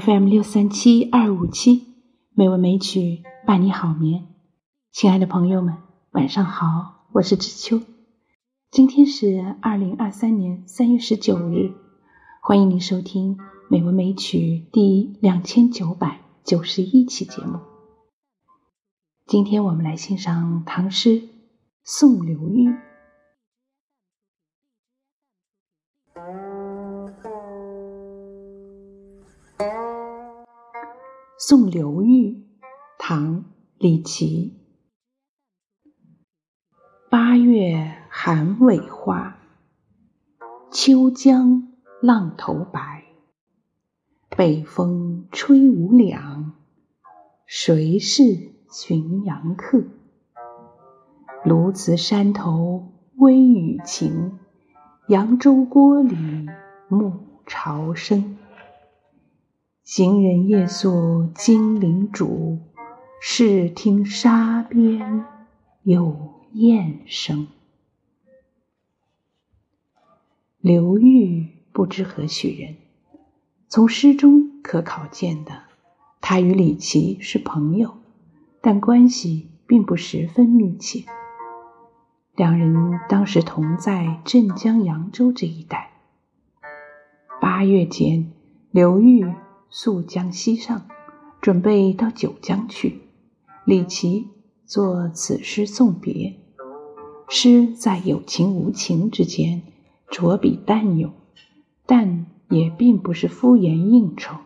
FM 六三七二五七美文美曲伴你好眠，亲爱的朋友们，晚上好，我是知秋。今天是二零二三年三月十九日，欢迎您收听美文美曲第两千九百九十一期节目。今天我们来欣赏唐诗《送刘玉》。送刘玉，唐·李颀。八月寒尾花，秋江浪头白。北风吹无两，谁是浔阳客？鸬鹚山头微雨晴，扬州郭里暮潮生。行人夜宿金陵渚，试听沙边有雁声。刘裕不知何许人，从诗中可考见的，他与李琦是朋友，但关系并不十分密切。两人当时同在镇江扬州这一带。八月间，刘裕。溯江西上，准备到九江去。李琦作此诗送别，诗在有情无情之间，着笔淡咏，但也并不是敷衍应酬。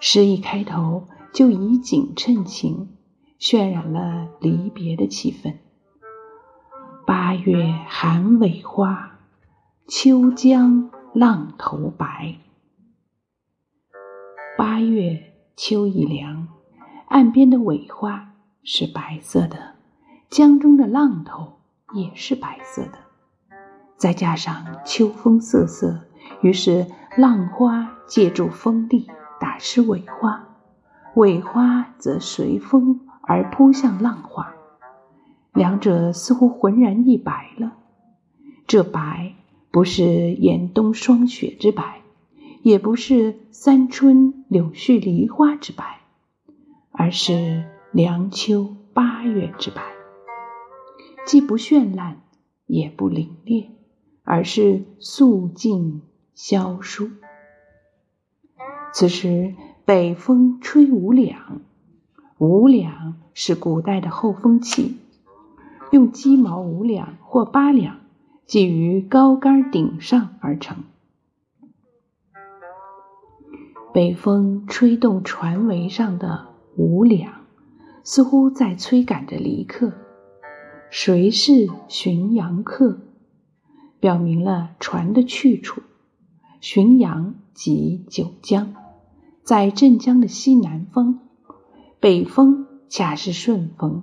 诗一开头就以景衬情，渲染了离别的气氛。八月寒尾花，秋江浪头白。八月秋已凉，岸边的苇花是白色的，江中的浪头也是白色的。再加上秋风瑟瑟，于是浪花借助风力打湿苇花，苇花则随风而扑向浪花，两者似乎浑然一白了。这白不是严冬霜雪之白。也不是三春柳絮梨花之白，而是凉秋八月之白，既不绚烂，也不凛冽，而是肃静萧疏。此时北风吹五两，五两是古代的后风器，用鸡毛五两或八两系于高杆顶上而成。北风吹动船桅上的五两，似乎在催赶着离客。谁是浔阳客？表明了船的去处。浔阳即九江，在镇江的西南方。北风恰是顺风，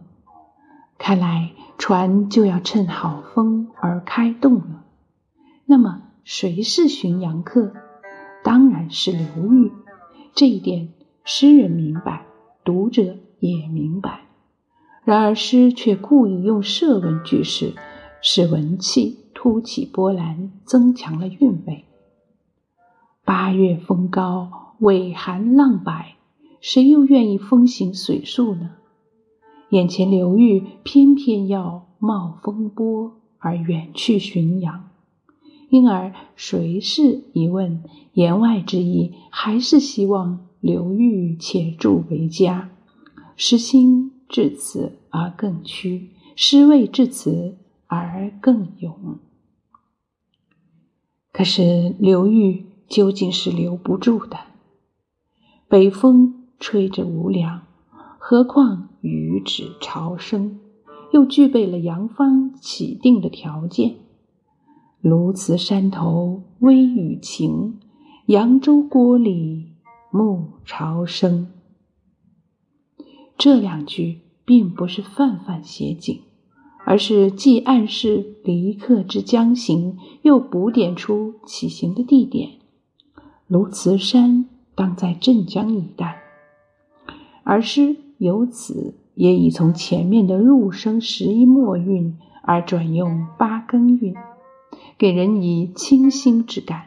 看来船就要趁好风而开动了。那么，谁是浔阳客？当然是刘裕。这一点，诗人明白，读者也明白。然而诗却故意用设问句式，使文气突起波澜，增强了韵味。八月风高，尾寒浪摆，谁又愿意风行水树呢？眼前刘玉偏偏要冒风波而远去浔阳。因而，谁是疑问？言外之意还是希望刘裕且住为佳。诗心至此而更屈，诗味至此而更勇。可是刘裕究竟是留不住的。北风吹着无凉，何况雨止潮生，又具备了扬帆起定的条件。鸬鹚山头微雨晴，扬州郭里暮潮生。这两句并不是泛泛写景，而是既暗示离客之将行，又补点出起行的地点。鸬鹚山当在镇江一带，而诗由此也已从前面的入声十一末韵，而转用八更韵。给人以清新之感。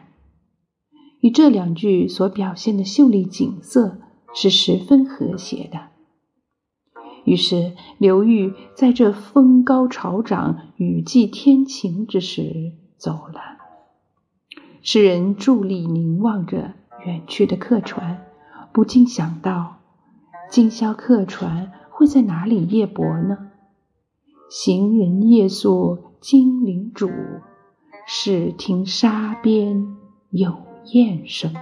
与这两句所表现的秀丽景色是十分和谐的。于是，刘裕在这风高潮涨、雨霁天晴之时走了。诗人伫立凝望着远去的客船，不禁想到：今宵客船会在哪里夜泊呢？行人夜宿金陵渚，是听沙边有雁声。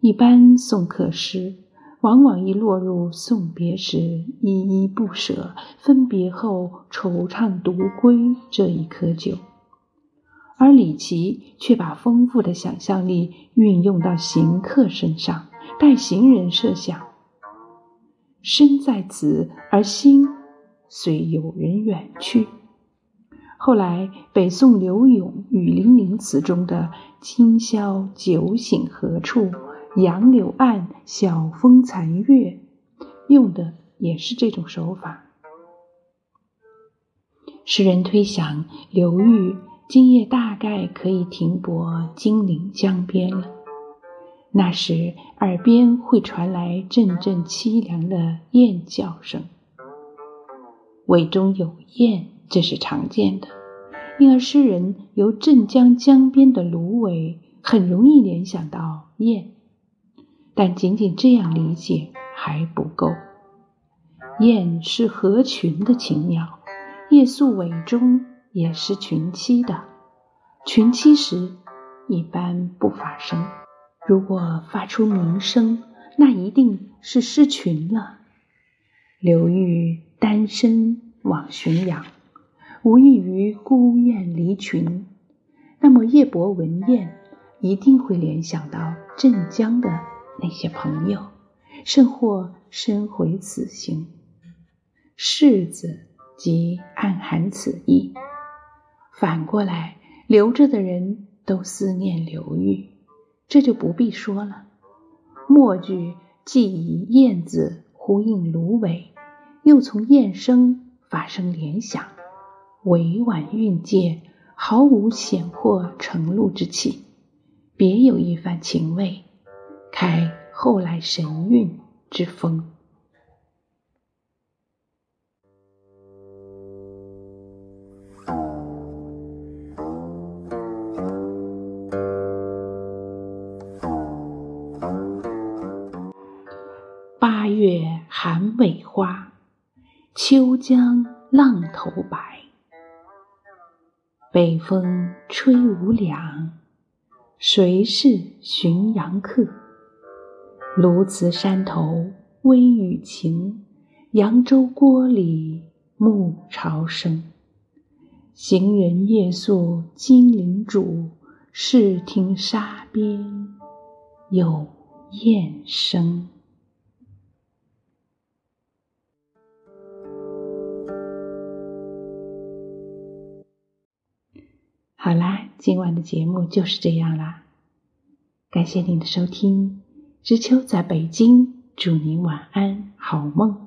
一般送客诗。往往易落入送别时依依不舍，分别后惆怅独归这一窠臼，而李琦却把丰富的想象力运用到行客身上，代行人设想：身在此，而心虽有人远去。后来，北宋刘永《雨霖铃》词中的“今宵酒醒何处？”杨柳岸，晓风残月，用的也是这种手法。诗人推想，刘裕今夜大概可以停泊金陵江边了。那时耳边会传来阵阵凄凉的雁叫声，尾中有雁，这是常见的，因而诗人由镇江江边的芦苇，很容易联想到雁。但仅仅这样理解还不够。雁是合群的禽鸟，夜宿尾中也是群栖的。群栖时一般不发声，如果发出鸣声，那一定是失群了。刘裕单身往浔阳，无异于孤雁离群。那么夜泊闻雁，一定会联想到镇江的。那些朋友，甚或深回此行，世子即暗含此意。反过来，留着的人都思念刘裕，这就不必说了。末句既以燕子呼应芦苇，又从燕声发生联想，委婉蕴藉，毫无显或成露之气，别有一番情味。开后来神韵之风。八月寒尾花，秋江浪头白。北风吹无两，谁是浔阳客？鸬鹚山头微雨晴，扬州郭里暮潮生。行人夜宿金陵渚，试听沙边有雁声。好啦，今晚的节目就是这样啦，感谢您的收听。知秋在北京，祝您晚安，好梦。